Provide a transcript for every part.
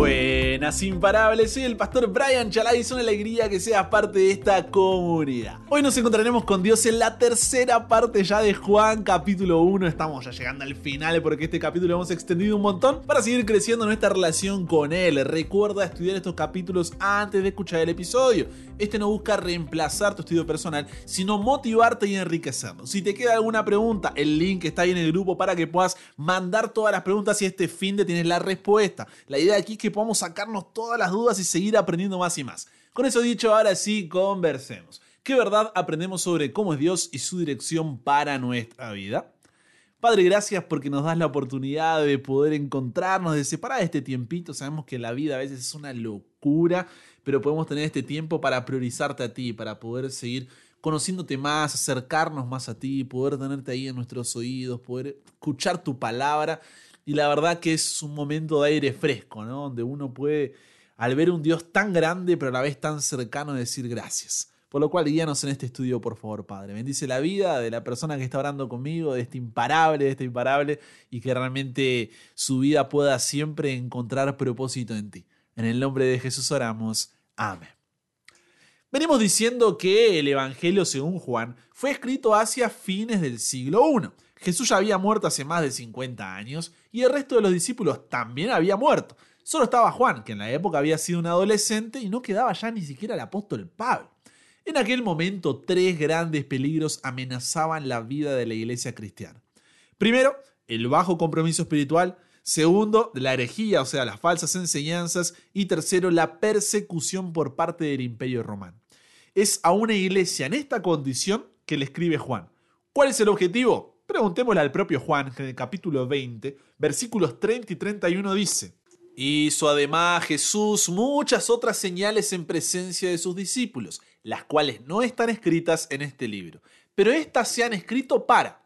Buenas imparables, soy el pastor Brian Chalai, es una alegría que seas parte de esta comunidad. Hoy nos encontraremos con Dios en la tercera parte ya de Juan capítulo 1, estamos ya llegando al final porque este capítulo hemos extendido un montón para seguir creciendo nuestra relación con Él. Recuerda estudiar estos capítulos antes de escuchar el episodio. Este no busca reemplazar tu estudio personal, sino motivarte y enriquecerlo. Si te queda alguna pregunta, el link está ahí en el grupo para que puedas mandar todas las preguntas y este fin de tienes la respuesta. La idea aquí es que podamos sacarnos todas las dudas y seguir aprendiendo más y más. Con eso dicho, ahora sí, conversemos. ¿Qué verdad aprendemos sobre cómo es Dios y su dirección para nuestra vida? Padre, gracias porque nos das la oportunidad de poder encontrarnos, de separar este tiempito. Sabemos que la vida a veces es una locura, pero podemos tener este tiempo para priorizarte a ti, para poder seguir conociéndote más, acercarnos más a ti, poder tenerte ahí en nuestros oídos, poder escuchar tu palabra. Y la verdad que es un momento de aire fresco, ¿no? Donde uno puede, al ver un Dios tan grande, pero a la vez tan cercano, decir gracias. Por lo cual, guíanos en este estudio, por favor, Padre. Bendice la vida de la persona que está orando conmigo, de este imparable, de este imparable, y que realmente su vida pueda siempre encontrar propósito en ti. En el nombre de Jesús oramos. Amén. Venimos diciendo que el Evangelio según Juan fue escrito hacia fines del siglo I. Jesús ya había muerto hace más de 50 años y el resto de los discípulos también había muerto. Solo estaba Juan, que en la época había sido un adolescente y no quedaba ya ni siquiera el apóstol Pablo. En aquel momento, tres grandes peligros amenazaban la vida de la iglesia cristiana. Primero, el bajo compromiso espiritual. Segundo, la herejía, o sea, las falsas enseñanzas. Y tercero, la persecución por parte del imperio romano. Es a una iglesia en esta condición que le escribe Juan. ¿Cuál es el objetivo? Preguntémosle al propio Juan, que en el capítulo 20, versículos 30 y 31 dice, Hizo además Jesús muchas otras señales en presencia de sus discípulos, las cuales no están escritas en este libro, pero éstas se han escrito para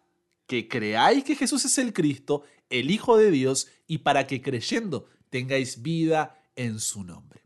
que creáis que Jesús es el Cristo, el Hijo de Dios, y para que creyendo tengáis vida en su nombre.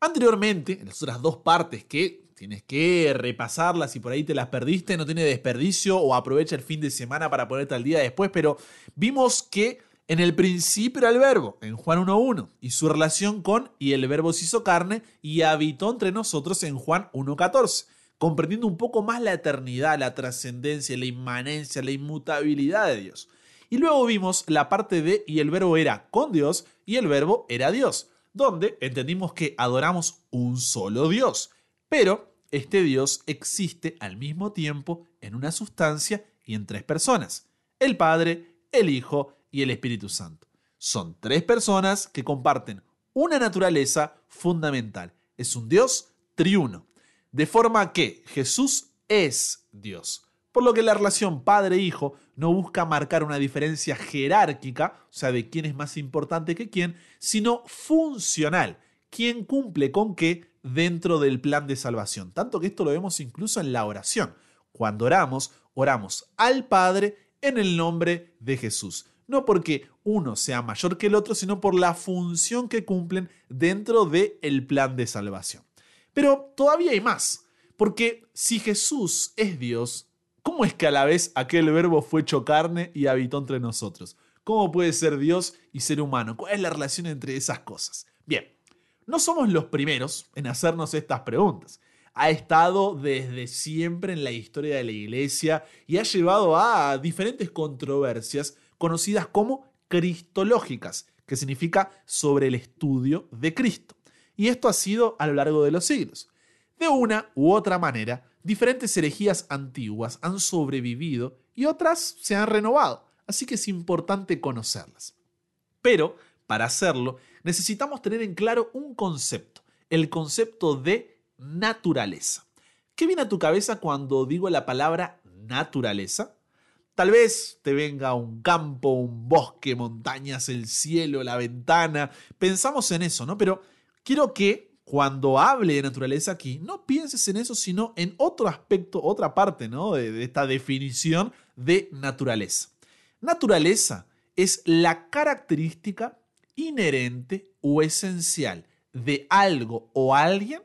Anteriormente, en las otras dos partes que tienes que repasarlas y por ahí te las perdiste, no tiene desperdicio o aprovecha el fin de semana para ponerte al día después, pero vimos que en el principio era el verbo, en Juan 1.1, y su relación con y el verbo se hizo carne y habitó entre nosotros en Juan 1.14, comprendiendo un poco más la eternidad, la trascendencia, la inmanencia, la inmutabilidad de Dios. Y luego vimos la parte de y el verbo era con Dios y el verbo era Dios, donde entendimos que adoramos un solo Dios, pero este Dios existe al mismo tiempo en una sustancia y en tres personas, el Padre, el Hijo y el Espíritu Santo. Son tres personas que comparten una naturaleza fundamental. Es un Dios triuno. De forma que Jesús es Dios. Por lo que la relación padre-hijo no busca marcar una diferencia jerárquica, o sea, de quién es más importante que quién, sino funcional. ¿Quién cumple con qué dentro del plan de salvación? Tanto que esto lo vemos incluso en la oración. Cuando oramos, oramos al Padre en el nombre de Jesús no porque uno sea mayor que el otro, sino por la función que cumplen dentro del el plan de salvación. Pero todavía hay más, porque si Jesús es Dios, ¿cómo es que a la vez aquel verbo fue hecho carne y habitó entre nosotros? ¿Cómo puede ser Dios y ser humano? ¿Cuál es la relación entre esas cosas? Bien, no somos los primeros en hacernos estas preguntas. Ha estado desde siempre en la historia de la iglesia y ha llevado a diferentes controversias conocidas como cristológicas, que significa sobre el estudio de Cristo. Y esto ha sido a lo largo de los siglos. De una u otra manera, diferentes herejías antiguas han sobrevivido y otras se han renovado, así que es importante conocerlas. Pero, para hacerlo, necesitamos tener en claro un concepto, el concepto de naturaleza. ¿Qué viene a tu cabeza cuando digo la palabra naturaleza? Tal vez te venga un campo, un bosque, montañas, el cielo, la ventana. Pensamos en eso, ¿no? Pero quiero que cuando hable de naturaleza aquí, no pienses en eso, sino en otro aspecto, otra parte, ¿no? De, de esta definición de naturaleza. Naturaleza es la característica inherente o esencial de algo o alguien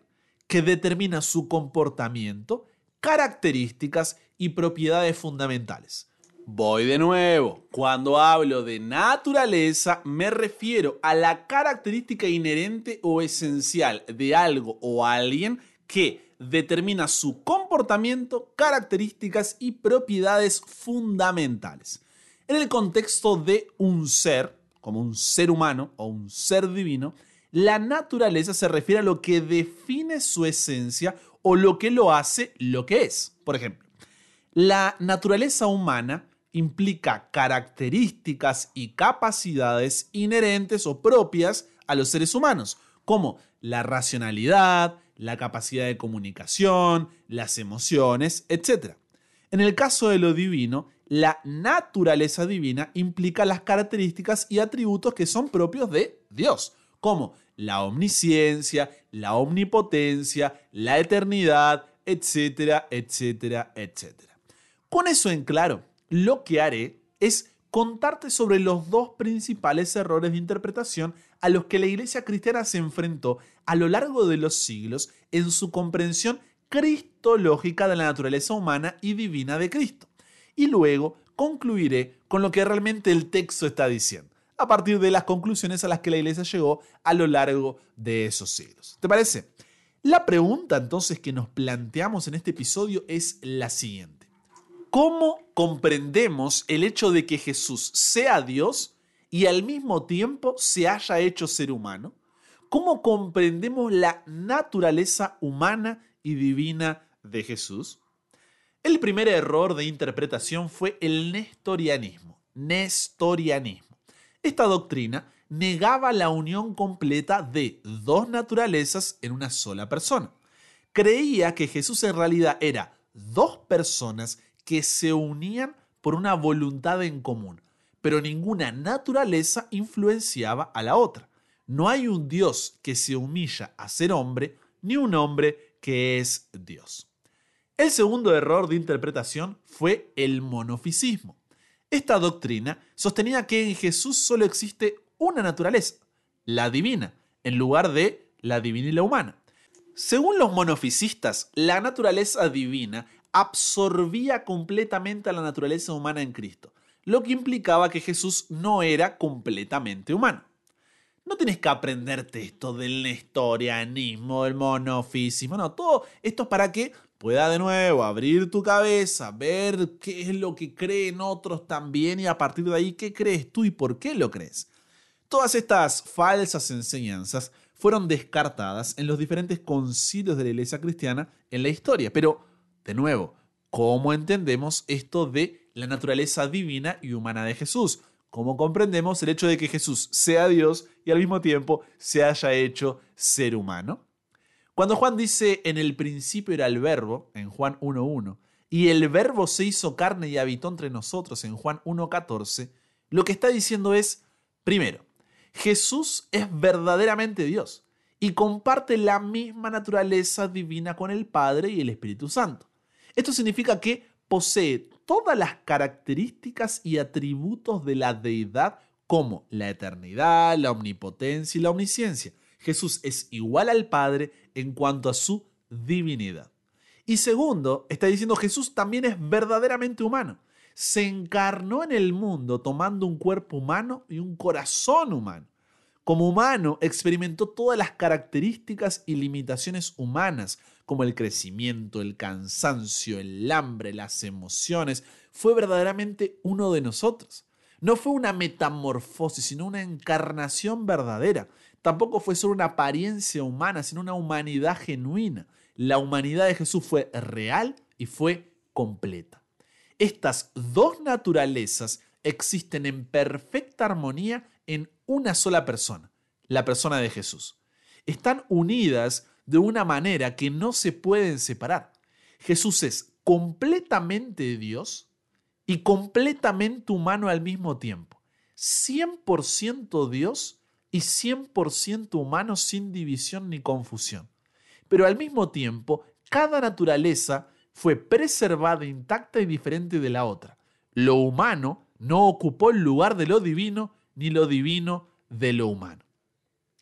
que determina su comportamiento, características y propiedades fundamentales. Voy de nuevo. Cuando hablo de naturaleza, me refiero a la característica inherente o esencial de algo o alguien que determina su comportamiento, características y propiedades fundamentales. En el contexto de un ser, como un ser humano o un ser divino, la naturaleza se refiere a lo que define su esencia o lo que lo hace lo que es. Por ejemplo, la naturaleza humana implica características y capacidades inherentes o propias a los seres humanos, como la racionalidad, la capacidad de comunicación, las emociones, etc. En el caso de lo divino, la naturaleza divina implica las características y atributos que son propios de Dios, como la omnisciencia, la omnipotencia, la eternidad, etcétera, etcétera, etcétera. Con eso en claro, lo que haré es contarte sobre los dos principales errores de interpretación a los que la iglesia cristiana se enfrentó a lo largo de los siglos en su comprensión cristológica de la naturaleza humana y divina de Cristo. Y luego concluiré con lo que realmente el texto está diciendo, a partir de las conclusiones a las que la iglesia llegó a lo largo de esos siglos. ¿Te parece? La pregunta entonces que nos planteamos en este episodio es la siguiente. ¿Cómo comprendemos el hecho de que Jesús sea Dios y al mismo tiempo se haya hecho ser humano? ¿Cómo comprendemos la naturaleza humana y divina de Jesús? El primer error de interpretación fue el nestorianismo. Nestorianismo. Esta doctrina negaba la unión completa de dos naturalezas en una sola persona. Creía que Jesús en realidad era dos personas que se unían por una voluntad en común, pero ninguna naturaleza influenciaba a la otra. No hay un Dios que se humilla a ser hombre, ni un hombre que es Dios. El segundo error de interpretación fue el monofisismo. Esta doctrina sostenía que en Jesús solo existe una naturaleza, la divina, en lugar de la divina y la humana. Según los monofisistas, la naturaleza divina absorbía completamente a la naturaleza humana en Cristo, lo que implicaba que Jesús no era completamente humano. No tienes que aprenderte esto del nestorianismo, del monofisismo, no, todo esto es para que pueda de nuevo abrir tu cabeza, ver qué es lo que creen otros también y a partir de ahí qué crees tú y por qué lo crees. Todas estas falsas enseñanzas fueron descartadas en los diferentes concilios de la iglesia cristiana en la historia, pero de nuevo, ¿cómo entendemos esto de la naturaleza divina y humana de Jesús? ¿Cómo comprendemos el hecho de que Jesús sea Dios y al mismo tiempo se haya hecho ser humano? Cuando Juan dice en el principio era el verbo, en Juan 1.1, y el verbo se hizo carne y habitó entre nosotros, en Juan 1.14, lo que está diciendo es, primero, Jesús es verdaderamente Dios y comparte la misma naturaleza divina con el Padre y el Espíritu Santo. Esto significa que posee todas las características y atributos de la deidad como la eternidad, la omnipotencia y la omnisciencia. Jesús es igual al Padre en cuanto a su divinidad. Y segundo, está diciendo Jesús también es verdaderamente humano. Se encarnó en el mundo tomando un cuerpo humano y un corazón humano. Como humano experimentó todas las características y limitaciones humanas, como el crecimiento, el cansancio, el hambre, las emociones, fue verdaderamente uno de nosotros. No fue una metamorfosis, sino una encarnación verdadera. Tampoco fue solo una apariencia humana, sino una humanidad genuina. La humanidad de Jesús fue real y fue completa. Estas dos naturalezas existen en perfecta armonía en una sola persona, la persona de Jesús. Están unidas de una manera que no se pueden separar. Jesús es completamente Dios y completamente humano al mismo tiempo. 100% Dios y 100% humano sin división ni confusión. Pero al mismo tiempo, cada naturaleza fue preservada intacta y diferente de la otra. Lo humano no ocupó el lugar de lo divino, ni lo divino de lo humano.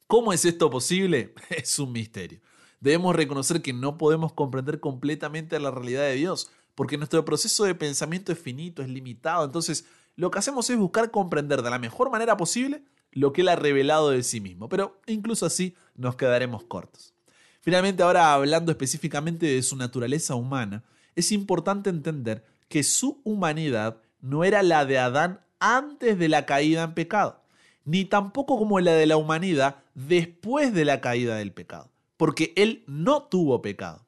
¿Cómo es esto posible? Es un misterio. Debemos reconocer que no podemos comprender completamente la realidad de Dios, porque nuestro proceso de pensamiento es finito, es limitado, entonces lo que hacemos es buscar comprender de la mejor manera posible lo que Él ha revelado de sí mismo, pero incluso así nos quedaremos cortos. Finalmente, ahora hablando específicamente de su naturaleza humana, es importante entender que su humanidad no era la de Adán antes de la caída en pecado, ni tampoco como la de la humanidad después de la caída del pecado, porque Él no tuvo pecado.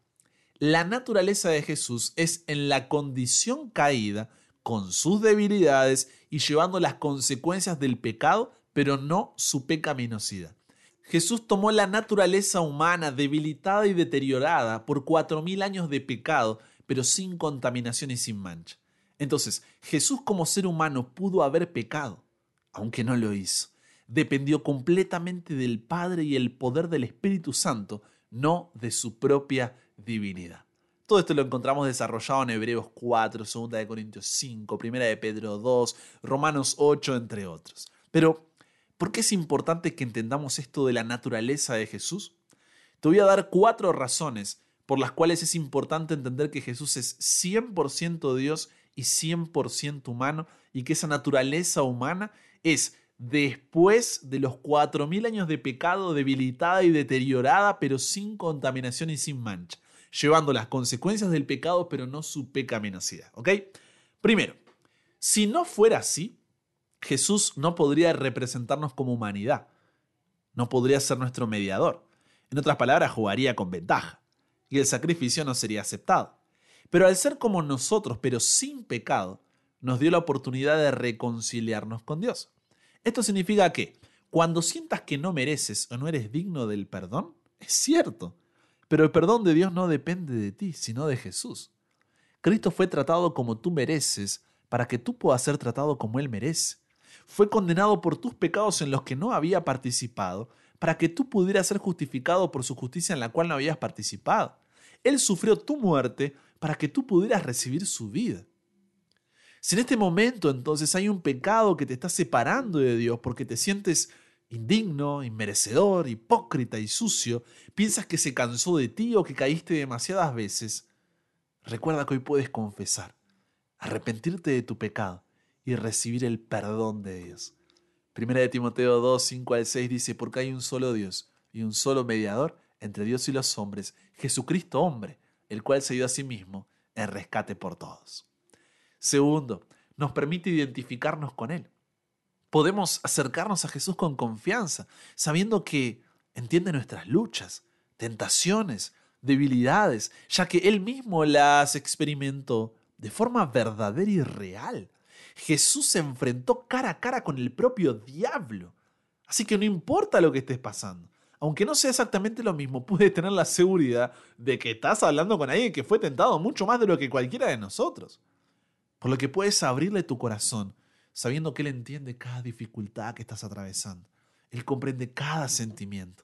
La naturaleza de Jesús es en la condición caída, con sus debilidades y llevando las consecuencias del pecado, pero no su pecaminosidad. Jesús tomó la naturaleza humana debilitada y deteriorada por cuatro mil años de pecado, pero sin contaminación y sin mancha. Entonces, Jesús como ser humano pudo haber pecado, aunque no lo hizo. Dependió completamente del Padre y el poder del Espíritu Santo, no de su propia divinidad. Todo esto lo encontramos desarrollado en Hebreos 4, 2 de Corintios 5, 1 de Pedro 2, Romanos 8, entre otros. Pero, ¿por qué es importante que entendamos esto de la naturaleza de Jesús? Te voy a dar cuatro razones por las cuales es importante entender que Jesús es 100% Dios y 100% humano y que esa naturaleza humana es después de los 4.000 años de pecado debilitada y deteriorada, pero sin contaminación y sin mancha llevando las consecuencias del pecado, pero no su pecaminosidad. ¿Ok? Primero, si no fuera así, Jesús no podría representarnos como humanidad. No podría ser nuestro mediador. En otras palabras, jugaría con ventaja. Y el sacrificio no sería aceptado. Pero al ser como nosotros, pero sin pecado, nos dio la oportunidad de reconciliarnos con Dios. Esto significa que cuando sientas que no mereces o no eres digno del perdón, es cierto, pero el perdón de Dios no depende de ti, sino de Jesús. Cristo fue tratado como tú mereces para que tú puedas ser tratado como Él merece. Fue condenado por tus pecados en los que no había participado, para que tú pudieras ser justificado por su justicia en la cual no habías participado. Él sufrió tu muerte para que tú pudieras recibir su vida. Si en este momento entonces hay un pecado que te está separando de Dios porque te sientes indigno, inmerecedor, hipócrita y sucio, piensas que se cansó de ti o que caíste demasiadas veces, recuerda que hoy puedes confesar, arrepentirte de tu pecado y recibir el perdón de Dios. Primera de Timoteo 2, 5 al 6 dice, porque hay un solo Dios y un solo mediador entre Dios y los hombres, Jesucristo hombre, el cual se dio a sí mismo en rescate por todos. Segundo, nos permite identificarnos con Él podemos acercarnos a Jesús con confianza, sabiendo que entiende nuestras luchas, tentaciones, debilidades, ya que Él mismo las experimentó de forma verdadera y real. Jesús se enfrentó cara a cara con el propio diablo. Así que no importa lo que estés pasando. Aunque no sea exactamente lo mismo, puedes tener la seguridad de que estás hablando con alguien que fue tentado mucho más de lo que cualquiera de nosotros. Por lo que puedes abrirle tu corazón sabiendo que Él entiende cada dificultad que estás atravesando. Él comprende cada sentimiento.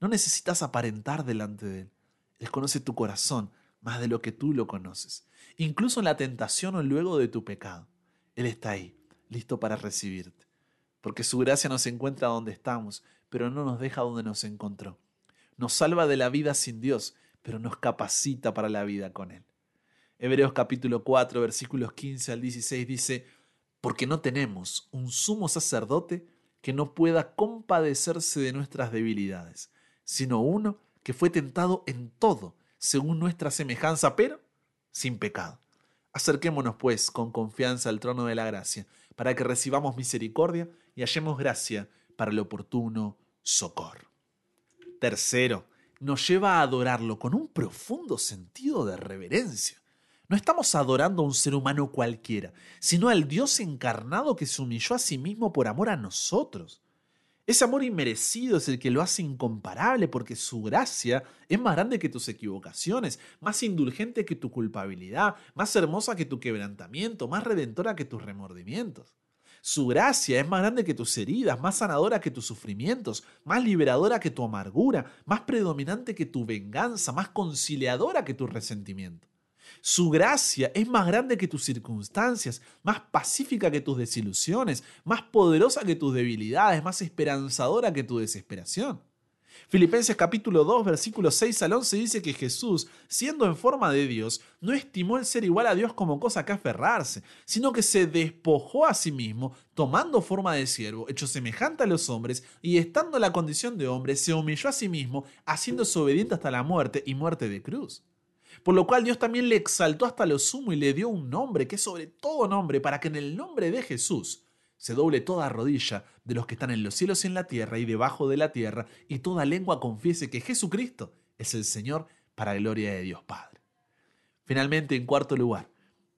No necesitas aparentar delante de Él. Él conoce tu corazón más de lo que tú lo conoces. Incluso en la tentación o luego de tu pecado. Él está ahí, listo para recibirte. Porque su gracia nos encuentra donde estamos, pero no nos deja donde nos encontró. Nos salva de la vida sin Dios, pero nos capacita para la vida con Él. Hebreos capítulo 4, versículos 15 al 16 dice, porque no tenemos un sumo sacerdote que no pueda compadecerse de nuestras debilidades, sino uno que fue tentado en todo, según nuestra semejanza, pero sin pecado. Acerquémonos, pues, con confianza al trono de la gracia, para que recibamos misericordia y hallemos gracia para el oportuno socorro. Tercero, nos lleva a adorarlo con un profundo sentido de reverencia. No estamos adorando a un ser humano cualquiera, sino al Dios encarnado que se humilló a sí mismo por amor a nosotros. Ese amor inmerecido es el que lo hace incomparable porque su gracia es más grande que tus equivocaciones, más indulgente que tu culpabilidad, más hermosa que tu quebrantamiento, más redentora que tus remordimientos. Su gracia es más grande que tus heridas, más sanadora que tus sufrimientos, más liberadora que tu amargura, más predominante que tu venganza, más conciliadora que tu resentimiento. Su gracia es más grande que tus circunstancias, más pacífica que tus desilusiones, más poderosa que tus debilidades, más esperanzadora que tu desesperación. Filipenses capítulo 2, versículo 6 al 11 dice que Jesús, siendo en forma de Dios, no estimó el ser igual a Dios como cosa que aferrarse, sino que se despojó a sí mismo, tomando forma de siervo, hecho semejante a los hombres, y estando en la condición de hombre, se humilló a sí mismo, haciéndose obediente hasta la muerte y muerte de cruz. Por lo cual Dios también le exaltó hasta lo sumo y le dio un nombre que es sobre todo nombre, para que en el nombre de Jesús se doble toda rodilla de los que están en los cielos y en la tierra y debajo de la tierra, y toda lengua confiese que Jesucristo es el Señor para gloria de Dios Padre. Finalmente, en cuarto lugar,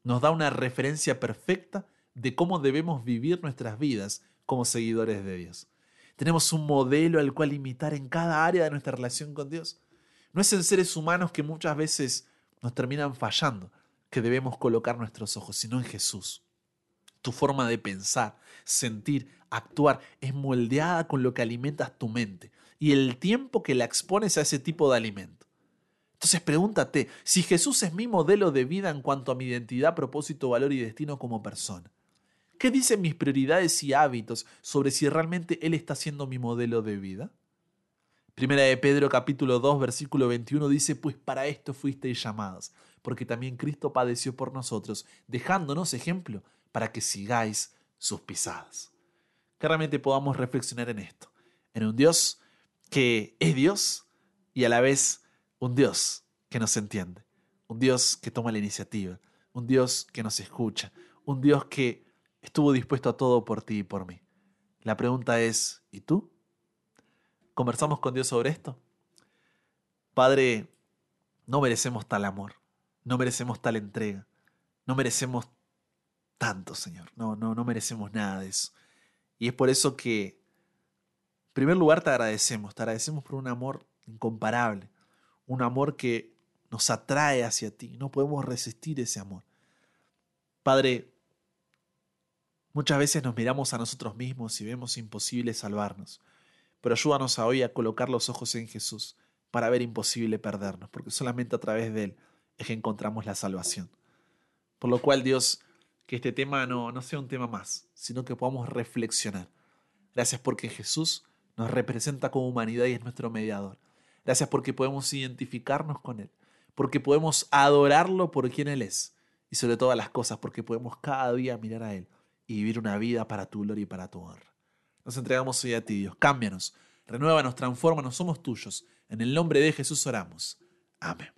nos da una referencia perfecta de cómo debemos vivir nuestras vidas como seguidores de Dios. Tenemos un modelo al cual imitar en cada área de nuestra relación con Dios. No es en seres humanos que muchas veces nos terminan fallando que debemos colocar nuestros ojos, sino en Jesús. Tu forma de pensar, sentir, actuar es moldeada con lo que alimentas tu mente y el tiempo que la expones a ese tipo de alimento. Entonces pregúntate, si Jesús es mi modelo de vida en cuanto a mi identidad, propósito, valor y destino como persona, ¿qué dicen mis prioridades y hábitos sobre si realmente Él está siendo mi modelo de vida? Primera de Pedro capítulo 2 versículo 21 dice, pues para esto fuisteis llamados, porque también Cristo padeció por nosotros, dejándonos ejemplo para que sigáis sus pisadas. Que realmente podamos reflexionar en esto, en un Dios que es Dios y a la vez un Dios que nos entiende, un Dios que toma la iniciativa, un Dios que nos escucha, un Dios que estuvo dispuesto a todo por ti y por mí. La pregunta es, ¿y tú? ¿Conversamos con Dios sobre esto? Padre, no merecemos tal amor, no merecemos tal entrega, no merecemos tanto, Señor. No, no, no merecemos nada de eso. Y es por eso que, en primer lugar, te agradecemos. Te agradecemos por un amor incomparable. Un amor que nos atrae hacia ti. No podemos resistir ese amor. Padre, muchas veces nos miramos a nosotros mismos y vemos imposible salvarnos. Pero ayúdanos a hoy a colocar los ojos en Jesús para ver imposible perdernos, porque solamente a través de Él es que encontramos la salvación. Por lo cual, Dios, que este tema no, no sea un tema más, sino que podamos reflexionar. Gracias porque Jesús nos representa como humanidad y es nuestro mediador. Gracias porque podemos identificarnos con Él, porque podemos adorarlo por quien Él es y sobre todas las cosas porque podemos cada día mirar a Él y vivir una vida para tu gloria y para tu honra. Nos entregamos hoy a ti, Dios. Cámbianos, renuévanos, transfórmanos, somos tuyos. En el nombre de Jesús oramos. Amén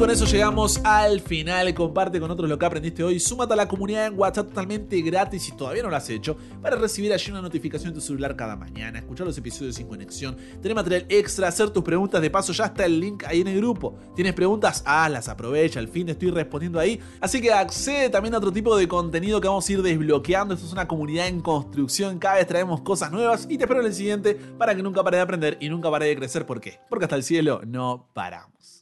con eso llegamos al final. Comparte con otros lo que aprendiste hoy. Súmate a la comunidad en WhatsApp totalmente gratis si todavía no lo has hecho. Para recibir allí una notificación en tu celular cada mañana. Escuchar los episodios sin conexión. Tener material extra. Hacer tus preguntas. De paso, ya está el link ahí en el grupo. ¿Tienes preguntas? Hazlas, aprovecha. Al fin estoy respondiendo ahí. Así que accede también a otro tipo de contenido que vamos a ir desbloqueando. Esto es una comunidad en construcción. Cada vez traemos cosas nuevas. Y te espero en el siguiente para que nunca pare de aprender y nunca pare de crecer. ¿Por qué? Porque hasta el cielo no paramos.